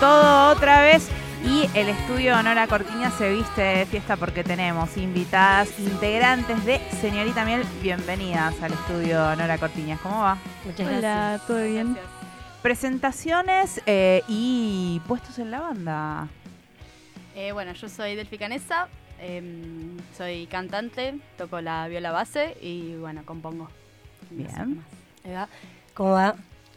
todo otra vez y el estudio Nora Cortiña se viste de fiesta porque tenemos invitadas integrantes de Señorita Miel. Bienvenidas al estudio Nora Cortiñas. ¿Cómo va? Muchas Hola, ¿todo bien? Presentaciones eh, y puestos en la banda. Eh, bueno, yo soy Delfi Canesa, em, soy cantante, toco la viola base y bueno, compongo. Bien. ¿Cómo va?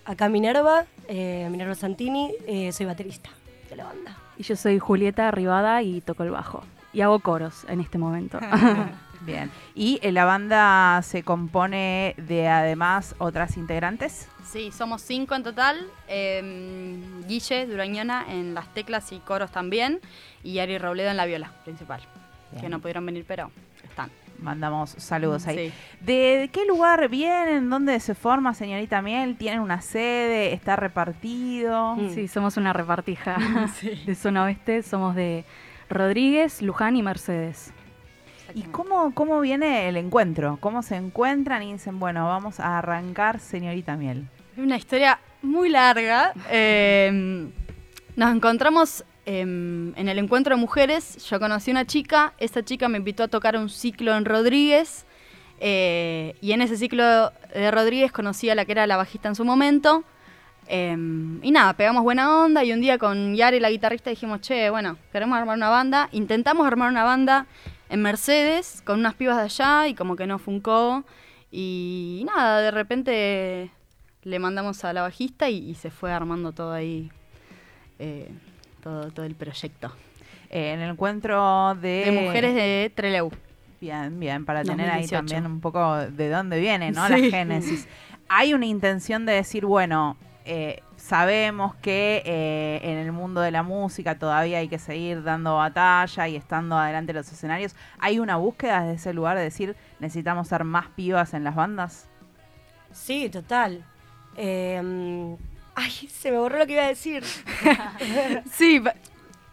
Acá Minerva, eh, Minerva Santini, soy baterista de la banda. Y yo soy Julieta Arribada y toco el bajo. Y hago coros en este momento. Bien. ¿Y eh, la banda se compone de además otras integrantes? Sí, somos cinco en total. Eh, Guille Durañona en las teclas y coros también. Y Ari Robledo en la viola principal. Que no pudieron venir, pero están mandamos saludos ahí. ¿De qué lugar vienen? ¿Dónde se forma Señorita Miel? ¿Tienen una sede? ¿Está repartido? Mm. Sí, somos una repartija de zona oeste. Somos de Rodríguez, Luján y Mercedes. ¿Y cómo, cómo viene el encuentro? ¿Cómo se encuentran y dicen, bueno, vamos a arrancar Señorita Miel? Es una historia muy larga. Eh, nos encontramos en el encuentro de mujeres yo conocí una chica, esa chica me invitó a tocar un ciclo en Rodríguez eh, y en ese ciclo de Rodríguez conocí a la que era la bajista en su momento. Em, y nada, pegamos buena onda y un día con Yari, la guitarrista, dijimos, che, bueno, queremos armar una banda. Intentamos armar una banda en Mercedes con unas pibas de allá y como que no funcó. Y nada, de repente le mandamos a la bajista y, se fue armando todo ahí. Eh, todo, todo el proyecto. Eh, en el encuentro de... de mujeres de Trelew. Bien, bien, para tener ahí también un poco de dónde viene, ¿no? La génesis. Hay una intención de decir, bueno, eh, sabemos que eh, en el mundo de la música todavía hay que seguir dando batalla y estando adelante de los escenarios. ¿Hay una búsqueda desde ese lugar de decir, necesitamos ser más pibas en las bandas? Sí, total. Eh, Ay, se me borró lo que iba a decir. sí.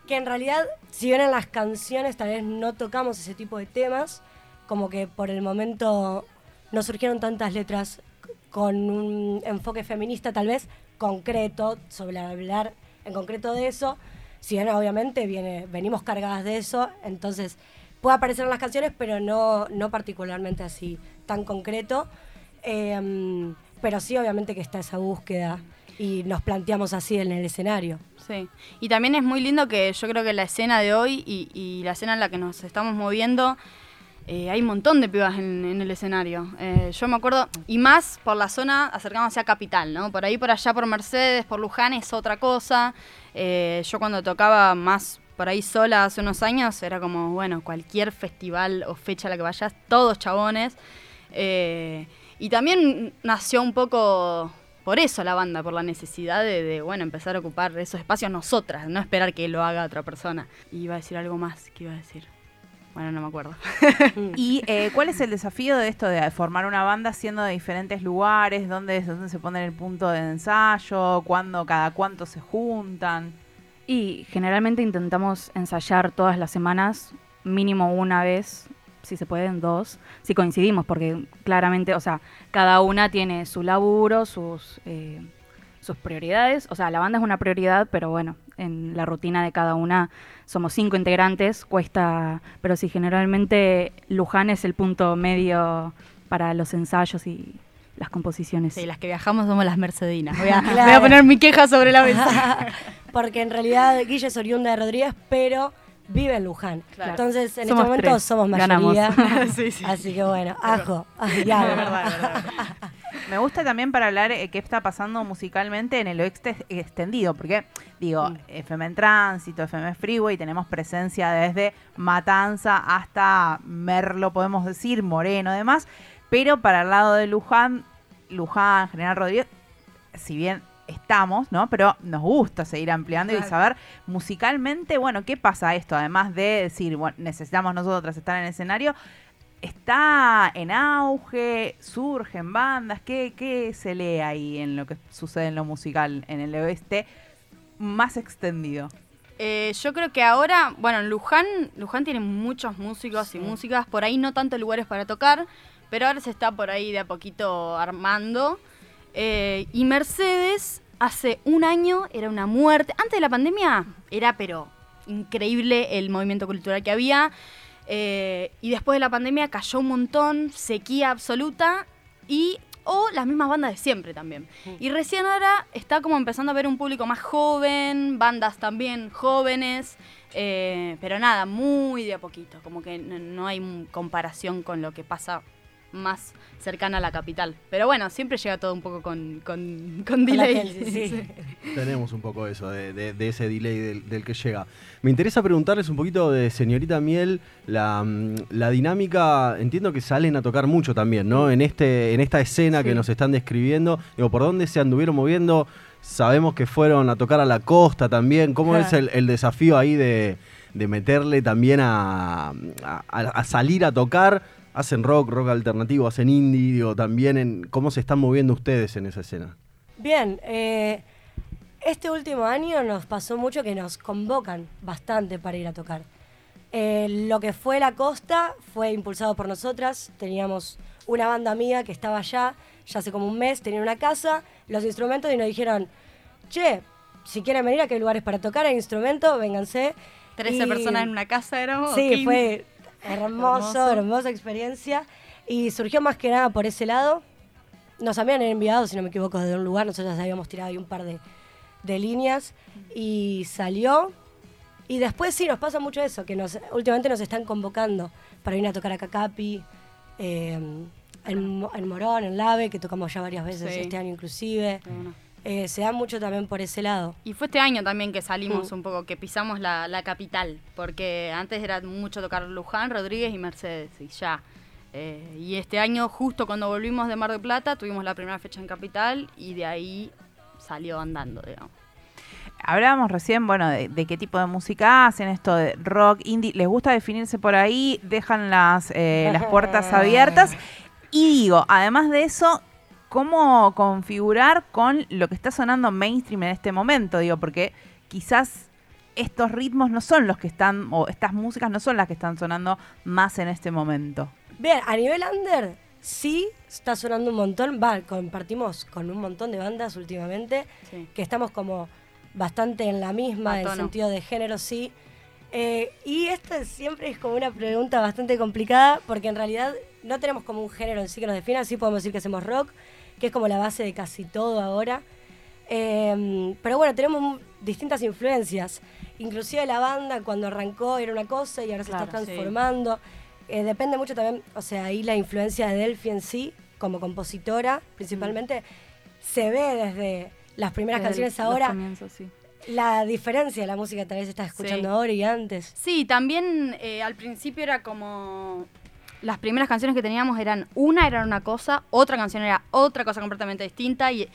Que en realidad, si bien en las canciones tal vez no tocamos ese tipo de temas, como que por el momento no surgieron tantas letras con un enfoque feminista tal vez concreto, sobre hablar en concreto de eso, si bien obviamente viene, venimos cargadas de eso, entonces puede aparecer en las canciones, pero no, no particularmente así tan concreto. Em, pero sí obviamente que está esa búsqueda y nos planteamos así en el escenario. Sí, y también es muy lindo que yo creo que la escena de hoy y, la escena en la que nos estamos moviendo, eh, hay un montón de pibas en, el escenario. Eh, yo me acuerdo, y más por la zona acercándose a Capital, ¿no? Por ahí, por allá, por Mercedes, por Luján es otra cosa. Eh, yo cuando tocaba más por ahí sola hace unos años, era como, bueno, cualquier festival o fecha a la que vayas, todos chabones. y también nació un poco por eso la banda, por la necesidad de, bueno, empezar a ocupar esos espacios nosotras, no esperar que lo haga otra persona. Y iba a decir algo más, ¿qué iba a decir? Bueno, no me acuerdo. ¿Y eh, cuál es el desafío de esto de formar una banda siendo de diferentes lugares? ¿Dónde, dónde se pone el punto de ensayo? ¿Cuándo, cada cuánto se juntan? Y generalmente intentamos ensayar todas las semanas, mínimo una vez si se pueden, dos, si coincidimos, porque claramente, o sea, cada una tiene su laburo, sus, eh, sus prioridades. O sea, la banda es una prioridad, pero bueno, en la rutina de cada una somos cinco integrantes, cuesta, pero sí, generalmente Luján es el punto medio para los ensayos y las composiciones. Sí, las que viajamos somos las mercedinas. Voy a, voy a poner mi queja sobre la mesa. porque en realidad Guille es oriunda de Rodríguez, pero vive en Luján. Entonces, en este momento somos mayoría. Así que bueno, ajo. Me gusta también para hablar eh, qué está pasando musicalmente en el oeste extendido, porque digo, mm. FM en Tránsito, FM Freeway, tenemos presencia desde Matanza hasta Merlo, podemos decir, Moreno, demás, pero para el lado de Luján, Luján, General Rodríguez, si bien estamos, ¿no? Pero nos gusta seguir ampliando y saber musicalmente, bueno, ¿qué pasa esto? Además de decir, bueno, necesitamos nosotros estar en el escenario, ¿está en auge? ¿Surgen bandas? ¿Qué, ¿Qué se lee ahí en lo que sucede en lo musical en el oeste más extendido? Eh, yo creo que ahora, bueno, Luján, Luján tiene muchos músicos y músicas, por ahí no tanto lugares para tocar, pero ahora se está por ahí de a poquito armando. Eh, y Mercedes hace un año era una muerte. Antes de la pandemia era, pero increíble el movimiento cultural que había. Eh, y después de la pandemia cayó un montón, sequía absoluta y o las mismas bandas de siempre también. Y recién ahora está como empezando a ver un público más joven, bandas también jóvenes, eh, pero nada, muy de a poquito, como que no, no hay comparación con lo que pasa más cercana a la capital. Pero bueno, siempre llega todo un poco con, con, con delay. Tenemos un poco eso, de, ese delay del, que llega. Me interesa preguntarles un poquito de señorita Miel, la, mm, la, dinámica, entiendo que salen a tocar mucho también, ¿no? En, este, en esta escena que nos están describiendo, digo, ¿por dónde se anduvieron moviendo? Sabemos que fueron a tocar a la costa también. ¿Cómo es el, desafío ahí de, meterle también a, a salir a tocar? Hacen rock, rock alternativo, hacen indie, digo, también en cómo se están moviendo ustedes en esa escena. Bien, eh, este último año nos pasó mucho que nos convocan bastante para ir a tocar. Eh, lo que fue la costa fue impulsado por nosotras, teníamos una banda amiga que estaba allá, ya hace como un mes, tenía una casa, los instrumentos y nos dijeron, che, si quieren venir a qué lugares para tocar el instrumento, vénganse. 13 personas en una casa éramos. Sí, fue Hermoso, hermosa experiencia. Y surgió más que nada por ese lado. Nos habían enviado, si no me equivoco, de un lugar. Nosotros habíamos tirado ahí un par de, líneas. Y salió. Y después sí, nos pasa mucho eso, que nos, últimamente nos están convocando para ir a tocar a Cacapi, eh, en, Morón, en Lave, que tocamos ya varias veces este año inclusive. Eh, se da mucho también por ese lado. Y fue este año también que salimos mm. un poco, que pisamos la, capital, porque antes era mucho tocar Luján, Rodríguez y Mercedes, y ya. Eh, y este año, justo cuando volvimos de Mar del Plata, tuvimos la primera fecha en Capital y de ahí salió andando, digamos. Hablábamos recién, bueno, de, qué tipo de música hacen, esto de rock, indie. ¿Les gusta definirse por ahí? ¿Dejan las, eh, las puertas abiertas? Y digo, además de eso, cómo configurar con lo que está sonando mainstream en este momento, digo, porque quizás estos ritmos no son los que están, o estas músicas no son las que están sonando más en este momento. Bien, a nivel under, sí está sonando un montón, va, compartimos con un montón de bandas últimamente, que estamos como bastante en la misma, en el sentido de género, sí. Eh, y esto siempre es como una pregunta bastante complicada, porque en realidad no tenemos como un género en sí que nos defina, sí podemos decir que hacemos rock, que es como la base de casi todo ahora. Em, pero bueno, tenemos distintas influencias. Inclusive la banda cuando arrancó era una cosa y ahora se está transformando. Eh, depende mucho también, o sea, ahí la influencia de Delphi en sí, como compositora principalmente, se ve desde las primeras canciones ahora. La diferencia de la música que tal vez estás escuchando ahora y antes. Sí, también eh, al principio era como las primeras canciones que teníamos eran una era una cosa, otra canción era otra cosa completamente distinta y,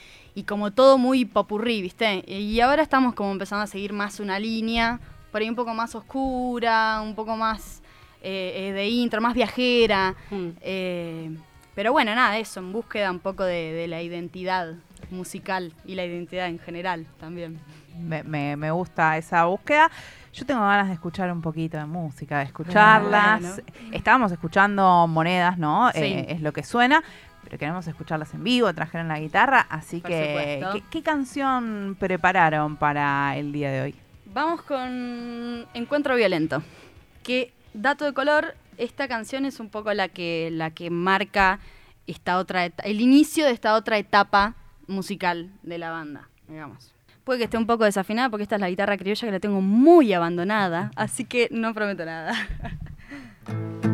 como todo muy popurrí, ¿viste? Y ahora estamos como empezando a seguir más una línea, por ahí un poco más oscura, un poco más eh, eh, de intro, más viajera. Hmm. Eh, pero bueno, nada, eso, en búsqueda un poco de, la identidad musical y la identidad en general también. Me, me gusta esa búsqueda. Yo tengo ganas de escuchar un poquito de música, de escucharlas. Estábamos escuchando monedas, ¿no? Eh, es lo que suena, pero queremos escucharlas en vivo, trajeron la guitarra, así que ¿qué, canción prepararon para el día de hoy? Vamos con Encuentro Violento, que dato de color, esta canción es un poco la que, la que marca esta otra el inicio de esta otra etapa musical de la banda, digamos. Puede que esté un poco desafinada porque esta es la guitarra criolla que la tengo muy abandonada, así que no prometo nada.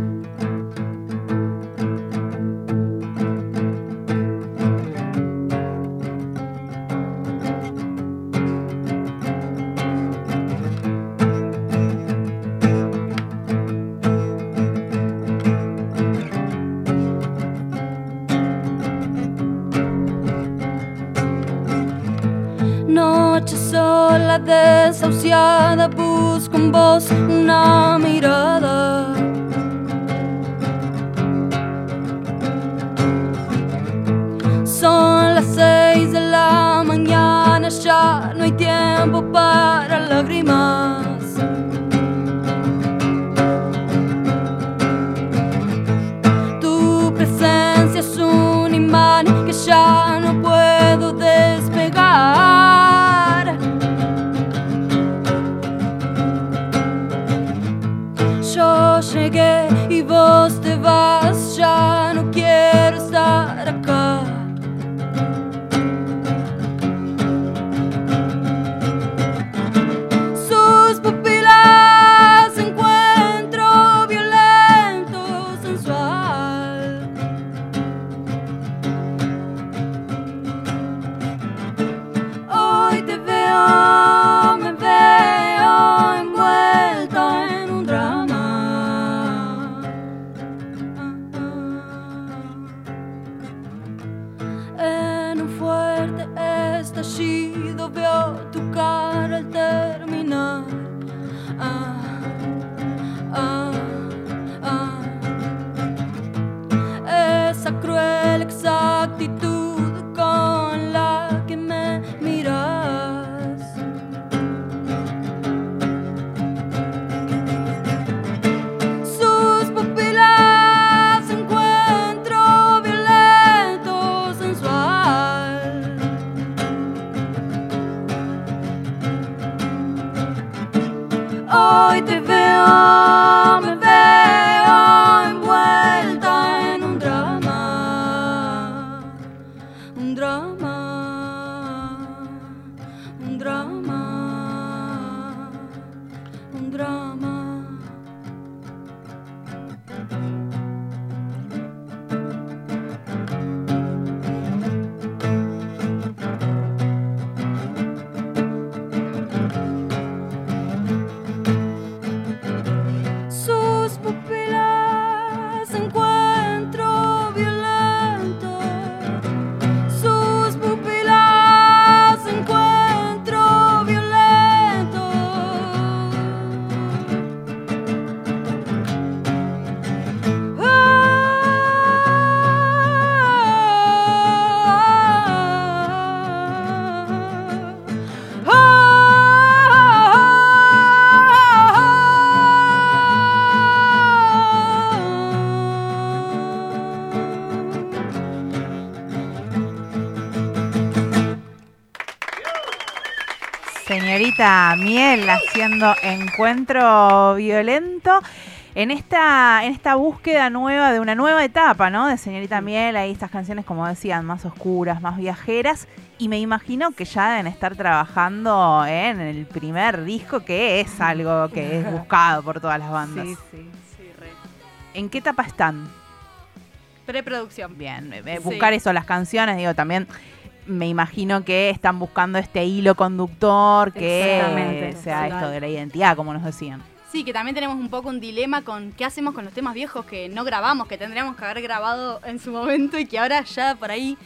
en vos una mirada. Son las seis de la mañana, ya no hay tiempo para lágrimas. Señorita Miel haciendo encuentro violento. En esta, en esta búsqueda nueva de una nueva etapa, ¿no? De Señorita Miel, ahí estas canciones, como decían, más oscuras, más viajeras. Y me imagino que ya deben estar trabajando en el primer disco, que es algo que es buscado por todas las bandas. Sí, sí, sí, re. ¿En qué etapa están? Preproducción. Bien, eh, Sí. buscar eso, las canciones, digo, también me imagino que están buscando este hilo conductor que sea Total. esto de la identidad, como nos decían. Sí, que también tenemos un poco un dilema con qué hacemos con los temas viejos que no grabamos, que tendríamos que haber grabado en su momento y que ahora ya por ahí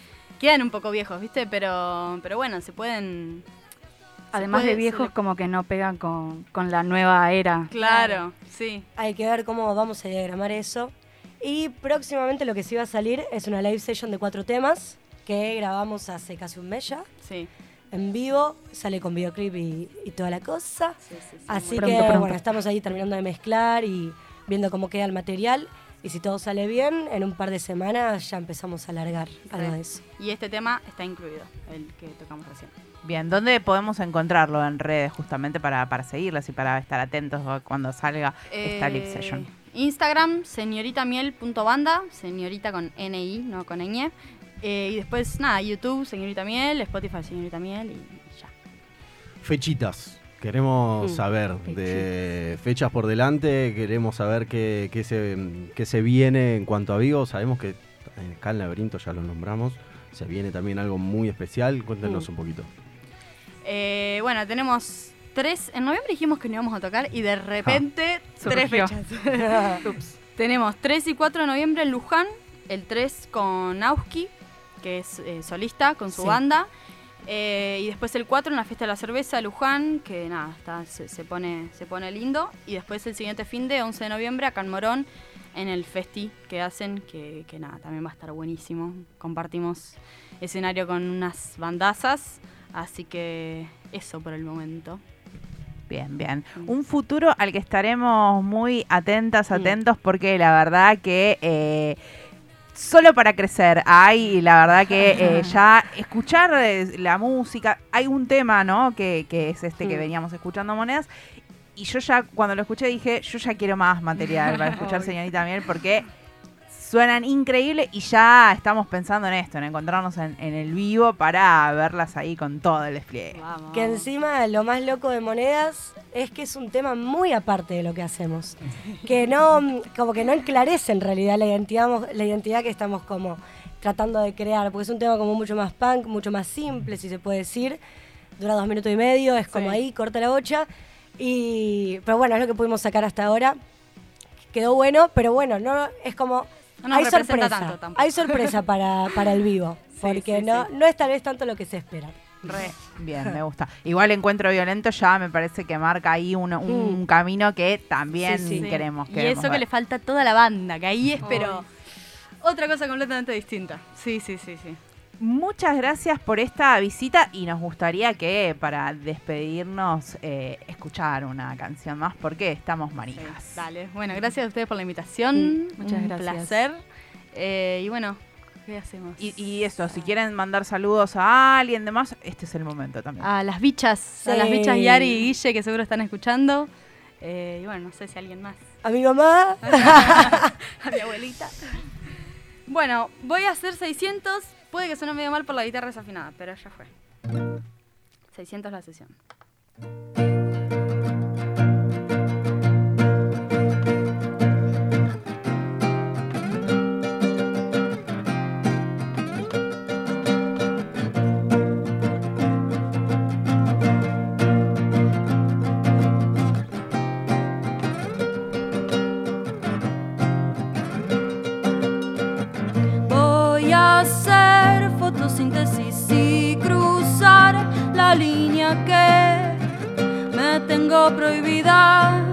quedan un poco viejos, ¿viste? Pero, pero bueno, se pueden... se Además puede- de viejos, como que no pegan con, con la nueva era. Claro, sí. Hay que ver cómo vamos a diagramar eso. Y próximamente lo que sí va a salir es una live session de cuatro temas que grabamos hace casi un mes ya. Sí, En vivo, sale con videoclip y, y toda la cosa. sí, sí, sí. Así Pronto, que pronto. bueno, estamos ahí terminando de mezclar y viendo cómo queda el material. Y si todo sale bien, en un par de semanas ya empezamos a alargar algo de eso. Y este tema está incluido, el que tocamos recién. Bien, ¿dónde podemos encontrarlo en redes justamente para, para seguirlas y para estar atentos cuando salga esta live Eh, session? Instagram, señoritamiel.banda, señorita con NI, no con ñ. Eh, y después, nada, YouTube, señorita miel, Spotify, señorita miel y ya. Fechitas. Queremos Mm, saber de fechas por delante, queremos saber qué, qué se, qué se viene en cuanto a Vigo. Sabemos que en acá en Laberinto ya lo nombramos. Se viene también algo muy especial. Cuéntenos Mm. un poquito. Eh, bueno, tenemos tres. En noviembre dijimos que no íbamos a tocar y de repente tres Surgió. fechas. tenemos 3 y 4 de noviembre en Luján, el 3 con Auski, que es eh, solista con su Sí. banda. eh, y después el 4 en la fiesta de la cerveza Luján, que nada, está, se, se pone, se pone lindo. Y después el siguiente fin de 11 de noviembre acá en Morón, en el festi que hacen, que, que nada, también va a estar buenísimo. Compartimos escenario con unas bandazas, así que eso por el momento. Bien, bien. Un futuro al que estaremos muy atentas, atentos, porque la verdad que eh, solo para crecer hay, la verdad que eh, ya escuchar eh, la música, hay un tema, ¿no? Que, que es este que Mm. veníamos escuchando monedas. y yo ya cuando lo escuché dije, yo ya quiero más material para escuchar señorita Miel porque suenan increíbles y ya estamos pensando en esto, en encontrarnos en, en el vivo para verlas ahí con todo el despliegue. Vamos. Que encima lo más loco de monedas es que es un tema muy aparte de lo que hacemos. Que no, como que no enclarece en realidad la identidad, la identidad que estamos como tratando de crear, porque es un tema como mucho más punk, mucho más simple, si se puede decir. Dura dos minutos y medio, es como Sí. ahí, corta la bocha. Y, pero bueno, es lo que pudimos sacar hasta ahora. Quedó bueno, pero bueno, no es como No nos hay sorpresa, tanto tampoco. hay sorpresa para, para el vivo, Sí, porque sí, no, sí. no es tal vez tanto lo que se espera. Re. Bien, me gusta. Igual Encuentro Violento ya me parece que marca ahí un, un Mm. camino que también Sí, sí. queremos. Y queremos eso que ver. le falta a toda la banda, que ahí es, pero otra cosa completamente distinta. Sí, sí, sí, sí. Muchas gracias por esta visita y nos gustaría que para despedirnos eh, escuchar una canción más porque estamos manijas. Dale. Bueno, gracias a ustedes por la invitación. Mm, muchas Un gracias. placer. Eh, y bueno, ¿qué hacemos? Y, y eso, si quieren mandar saludos a alguien demás, este es el momento también. a las bichas, a las Sí. bichas Yari y Guille, que seguro están escuchando. Eh, y bueno, no sé si alguien más. A mi mamá, a mi abuelita. Bueno, voy a hacer 600. Puede que suene medio mal por la guitarra desafinada, pero ya fue. 600 la sesión. Tengo prohibida.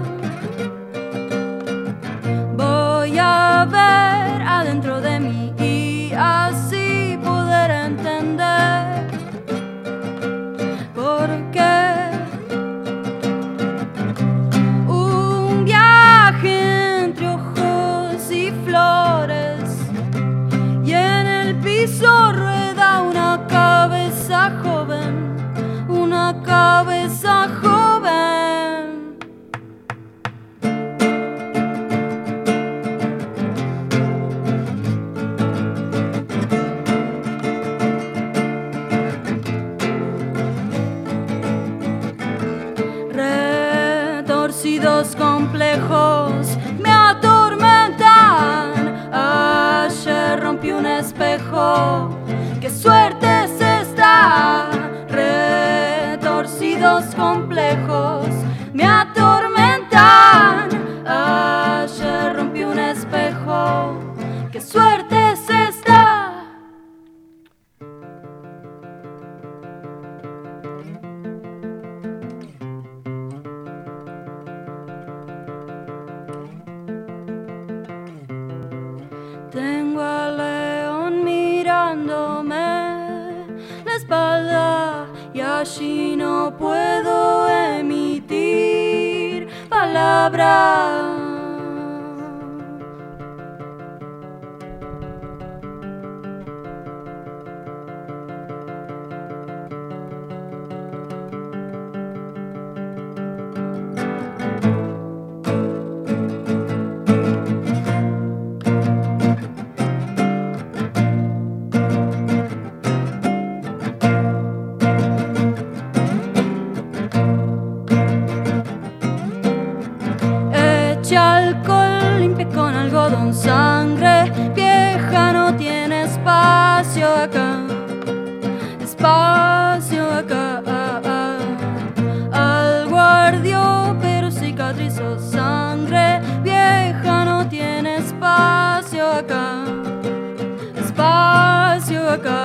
Espacio acá.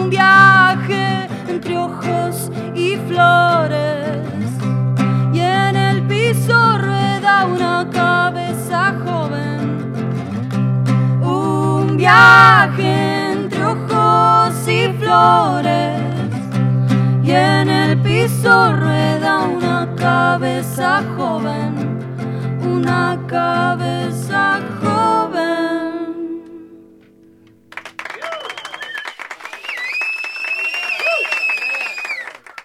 Un viaje entre ojos y flores y en el piso rueda una cabeza joven. Un viaje entre ojos y flores y en el piso rueda una cabeza joven, una cabeza